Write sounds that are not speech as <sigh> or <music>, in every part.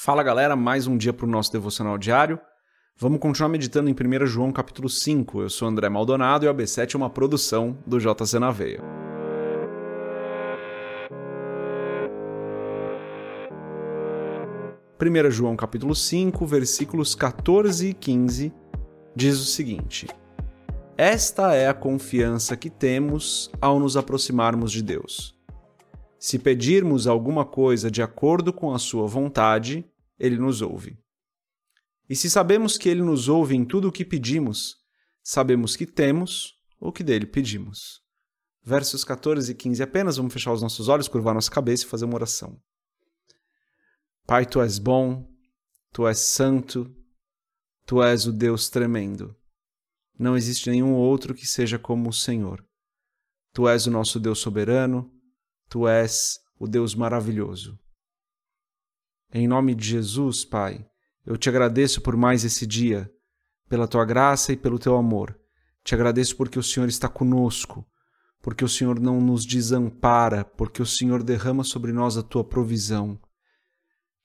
Fala galera, mais um dia para o nosso devocional diário. Vamos continuar meditando em 1 João capítulo 5. Eu sou André Maldonado e o AB7 é uma produção do JC na Veia. Primeira João capítulo 5, versículos 14 e 15 diz o seguinte: Esta é a confiança que temos ao nos aproximarmos de Deus se pedirmos alguma coisa de acordo com a sua vontade, ele nos ouve. E se sabemos que ele nos ouve em tudo o que pedimos, sabemos que temos o que dele pedimos. Versos 14 e 15 apenas, vamos fechar os nossos olhos, curvar nossa cabeça e fazer uma oração. Pai, tu és bom, tu és santo, tu és o Deus tremendo. Não existe nenhum outro que seja como o Senhor. Tu és o nosso Deus soberano, Tu és o Deus maravilhoso. Em nome de Jesus, Pai, eu te agradeço por mais esse dia, pela tua graça e pelo teu amor. Te agradeço porque o Senhor está conosco, porque o Senhor não nos desampara, porque o Senhor derrama sobre nós a tua provisão.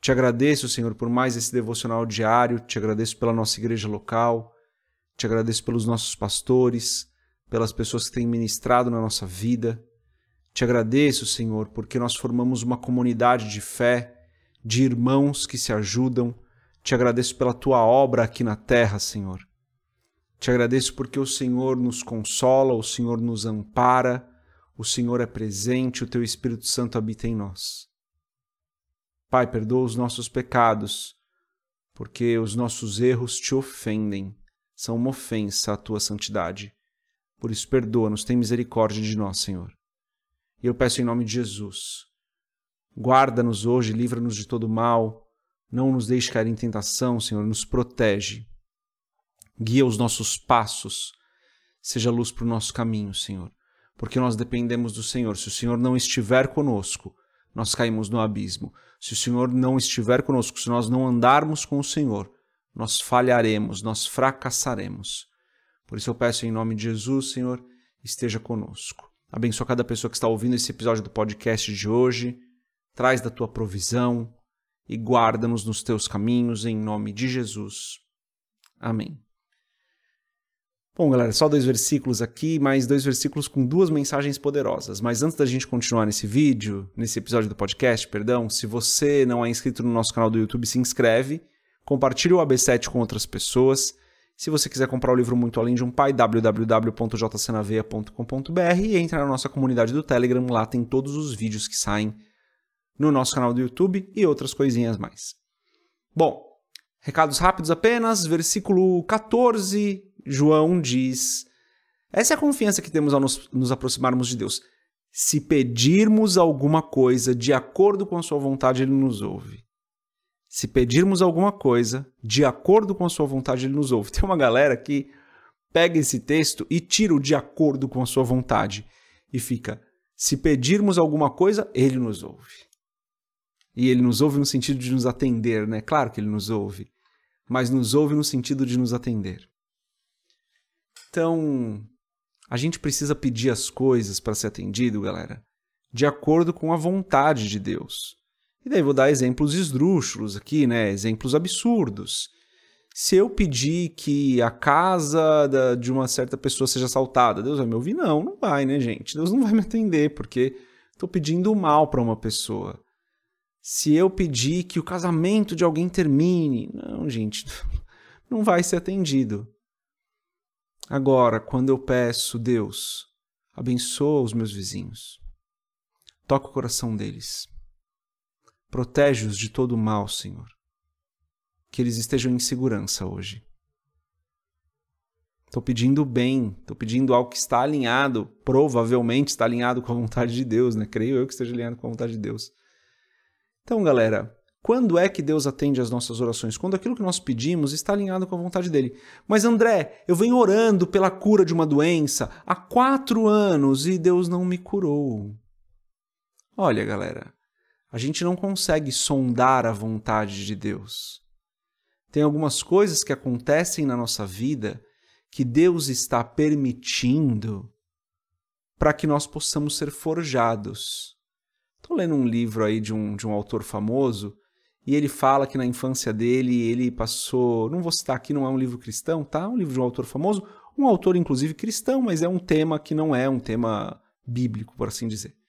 Te agradeço, Senhor, por mais esse devocional diário, te agradeço pela nossa igreja local, te agradeço pelos nossos pastores, pelas pessoas que têm ministrado na nossa vida. Te agradeço, Senhor, porque nós formamos uma comunidade de fé, de irmãos que se ajudam. Te agradeço pela tua obra aqui na terra, Senhor. Te agradeço porque o Senhor nos consola, o Senhor nos ampara, o Senhor é presente, o teu Espírito Santo habita em nós. Pai, perdoa os nossos pecados, porque os nossos erros te ofendem, são uma ofensa à tua santidade. Por isso, perdoa-nos, tem misericórdia de nós, Senhor. E eu peço em nome de Jesus. Guarda-nos hoje, livra-nos de todo mal. Não nos deixe cair em tentação, Senhor, nos protege. Guia os nossos passos. Seja luz para o nosso caminho, Senhor. Porque nós dependemos do Senhor. Se o Senhor não estiver conosco, nós caímos no abismo. Se o Senhor não estiver conosco, se nós não andarmos com o Senhor, nós falharemos, nós fracassaremos. Por isso eu peço em nome de Jesus, Senhor, esteja conosco. Abençoa cada pessoa que está ouvindo esse episódio do podcast de hoje. Traz da tua provisão e guarda-nos nos teus caminhos, em nome de Jesus. Amém. Bom, galera, só dois versículos aqui, mais dois versículos com duas mensagens poderosas. Mas antes da gente continuar nesse vídeo, nesse episódio do podcast, perdão, se você não é inscrito no nosso canal do YouTube, se inscreve, compartilhe o AB7 com outras pessoas se você quiser comprar o livro Muito Além de um Pai, www.jcnaveia.com.br e entre na nossa comunidade do Telegram, lá tem todos os vídeos que saem no nosso canal do YouTube e outras coisinhas mais. Bom, recados rápidos apenas, versículo 14, João diz: Essa é a confiança que temos ao nos, nos aproximarmos de Deus. Se pedirmos alguma coisa de acordo com a sua vontade, ele nos ouve. Se pedirmos alguma coisa de acordo com a sua vontade, ele nos ouve. Tem uma galera que pega esse texto e tira o de acordo com a sua vontade e fica: se pedirmos alguma coisa, ele nos ouve. E ele nos ouve no sentido de nos atender, né? Claro que ele nos ouve, mas nos ouve no sentido de nos atender. Então, a gente precisa pedir as coisas para ser atendido, galera, de acordo com a vontade de Deus. E daí vou dar exemplos esdrúxulos aqui, né? Exemplos absurdos. Se eu pedir que a casa da, de uma certa pessoa seja assaltada, Deus vai me ouvir? Não, não vai, né, gente? Deus não vai me atender, porque estou pedindo mal para uma pessoa. Se eu pedir que o casamento de alguém termine, não, gente, <laughs> não vai ser atendido. Agora, quando eu peço, Deus, abençoa os meus vizinhos, toca o coração deles Protege-os de todo o mal, Senhor. Que eles estejam em segurança hoje. Estou pedindo bem, estou pedindo algo que está alinhado, provavelmente está alinhado com a vontade de Deus, né? Creio eu que esteja alinhado com a vontade de Deus. Então, galera, quando é que Deus atende às nossas orações? Quando aquilo que nós pedimos está alinhado com a vontade dele. Mas, André, eu venho orando pela cura de uma doença há quatro anos e Deus não me curou. Olha, galera, a gente não consegue sondar a vontade de Deus. Tem algumas coisas que acontecem na nossa vida que Deus está permitindo para que nós possamos ser forjados. Estou lendo um livro aí de um, de um autor famoso e ele fala que na infância dele ele passou. Não vou citar aqui, não é um livro cristão, tá? É um livro de um autor famoso, um autor inclusive cristão, mas é um tema que não é um tema bíblico, por assim dizer.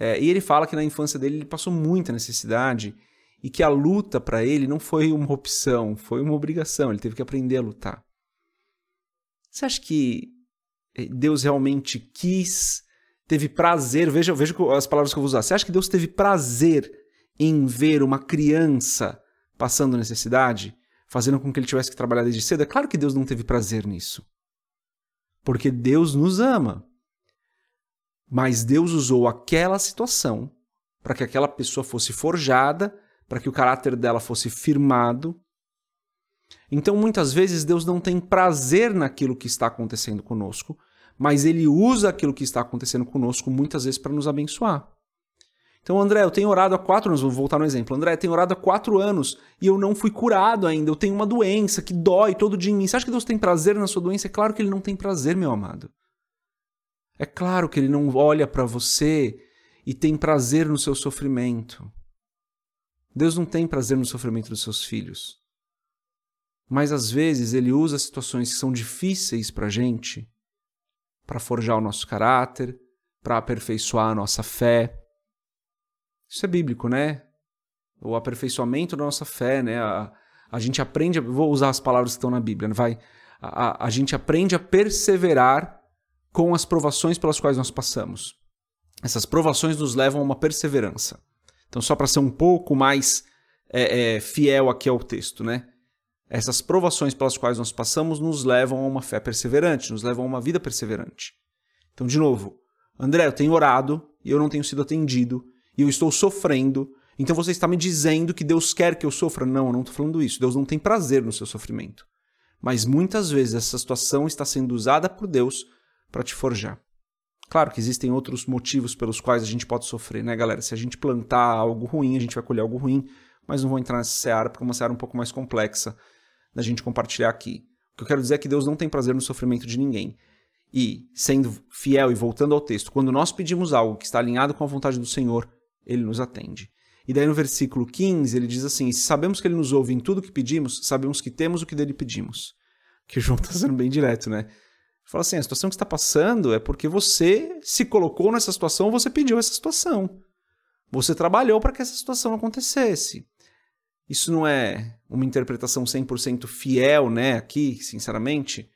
É, e ele fala que na infância dele ele passou muita necessidade e que a luta para ele não foi uma opção, foi uma obrigação, ele teve que aprender a lutar. Você acha que eh, Deus realmente quis, teve prazer? Veja, veja as palavras que eu vou usar. Você acha que Deus teve prazer em ver uma criança passando necessidade, fazendo com que ele tivesse que trabalhar desde cedo? É claro que Deus não teve prazer nisso. Porque Deus nos ama. Mas Deus usou aquela situação para que aquela pessoa fosse forjada, para que o caráter dela fosse firmado. Então, muitas vezes, Deus não tem prazer naquilo que está acontecendo conosco, mas ele usa aquilo que está acontecendo conosco muitas vezes para nos abençoar. Então, André, eu tenho orado há quatro anos, vou voltar no exemplo. André, eu tenho orado há quatro anos e eu não fui curado ainda. Eu tenho uma doença que dói todo dia em mim. Você acha que Deus tem prazer na sua doença? É claro que ele não tem prazer, meu amado. É claro que ele não olha para você e tem prazer no seu sofrimento. Deus não tem prazer no sofrimento dos seus filhos. Mas às vezes ele usa situações que são difíceis para a gente para forjar o nosso caráter, para aperfeiçoar a nossa fé. Isso é bíblico, né? O aperfeiçoamento da nossa fé, né? A, a gente aprende, vou usar as palavras que estão na Bíblia, vai. A, a, a gente aprende a perseverar com as provações pelas quais nós passamos. Essas provações nos levam a uma perseverança. Então, só para ser um pouco mais é, é, fiel aqui ao texto, né? Essas provações pelas quais nós passamos nos levam a uma fé perseverante, nos levam a uma vida perseverante. Então, de novo, André, eu tenho orado e eu não tenho sido atendido, e eu estou sofrendo. Então você está me dizendo que Deus quer que eu sofra? Não, eu não estou falando isso. Deus não tem prazer no seu sofrimento. Mas muitas vezes essa situação está sendo usada por Deus para te forjar. Claro que existem outros motivos pelos quais a gente pode sofrer, né, galera? Se a gente plantar algo ruim, a gente vai colher algo ruim, mas não vou entrar nessa seara porque é uma seara um pouco mais complexa da gente compartilhar aqui. O que eu quero dizer é que Deus não tem prazer no sofrimento de ninguém. E, sendo fiel e voltando ao texto, quando nós pedimos algo que está alinhado com a vontade do Senhor, ele nos atende. E daí no versículo 15 ele diz assim: Se sabemos que ele nos ouve em tudo que pedimos, sabemos que temos o que dele pedimos. Que João está sendo bem direto, né? Fala assim: a situação que está passando é porque você se colocou nessa situação, você pediu essa situação. Você trabalhou para que essa situação acontecesse. Isso não é uma interpretação 100% fiel, né, aqui, sinceramente,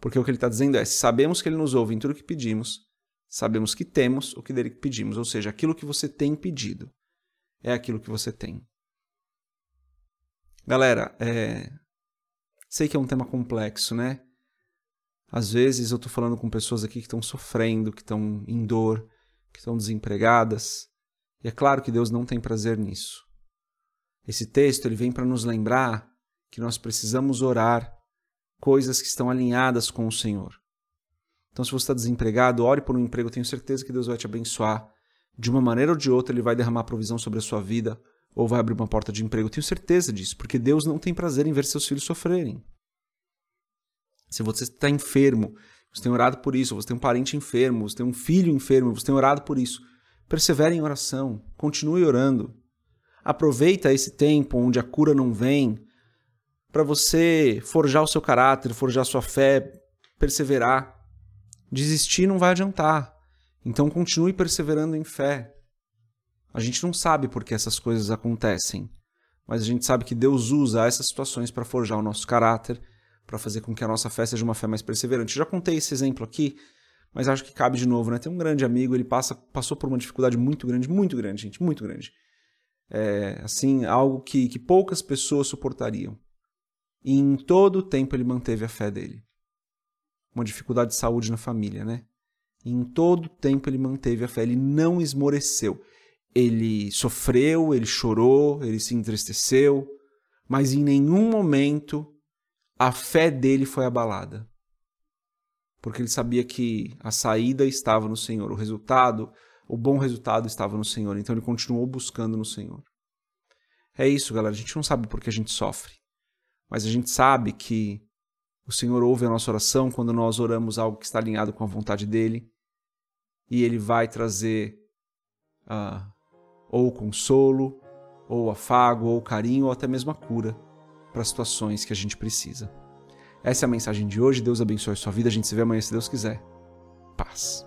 porque o que ele está dizendo é: sabemos que ele nos ouve em tudo que pedimos, sabemos que temos o que dele pedimos, ou seja, aquilo que você tem pedido é aquilo que você tem. Galera, é... sei que é um tema complexo, né? Às vezes eu estou falando com pessoas aqui que estão sofrendo, que estão em dor, que estão desempregadas. E é claro que Deus não tem prazer nisso. Esse texto ele vem para nos lembrar que nós precisamos orar coisas que estão alinhadas com o Senhor. Então, se você está desempregado, ore por um emprego. Tenho certeza que Deus vai te abençoar. De uma maneira ou de outra, Ele vai derramar provisão sobre a sua vida ou vai abrir uma porta de emprego. Tenho certeza disso, porque Deus não tem prazer em ver seus filhos sofrerem. Se você está enfermo, você tem orado por isso, você tem um parente enfermo, você tem um filho enfermo, você tem orado por isso. Persevere em oração, continue orando. Aproveita esse tempo onde a cura não vem para você forjar o seu caráter, forjar sua fé, perseverar. Desistir não vai adiantar. Então continue perseverando em fé. A gente não sabe por que essas coisas acontecem, mas a gente sabe que Deus usa essas situações para forjar o nosso caráter para fazer com que a nossa fé seja uma fé mais perseverante. Já contei esse exemplo aqui, mas acho que cabe de novo, né? Tem um grande amigo, ele passa, passou por uma dificuldade muito grande, muito grande, gente, muito grande. É, assim, algo que, que poucas pessoas suportariam. E em todo o tempo ele manteve a fé dele. Uma dificuldade de saúde na família, né? E em todo o tempo ele manteve a fé, ele não esmoreceu. Ele sofreu, ele chorou, ele se entristeceu, mas em nenhum momento a fé dele foi abalada. Porque ele sabia que a saída estava no Senhor, o resultado, o bom resultado estava no Senhor. Então ele continuou buscando no Senhor. É isso, galera. A gente não sabe por que a gente sofre, mas a gente sabe que o Senhor ouve a nossa oração quando nós oramos algo que está alinhado com a vontade dele e ele vai trazer uh, ou consolo ou afago, ou carinho, ou até mesmo a cura para situações que a gente precisa. Essa é a mensagem de hoje. Deus abençoe a sua vida. A gente se vê amanhã se Deus quiser. Paz.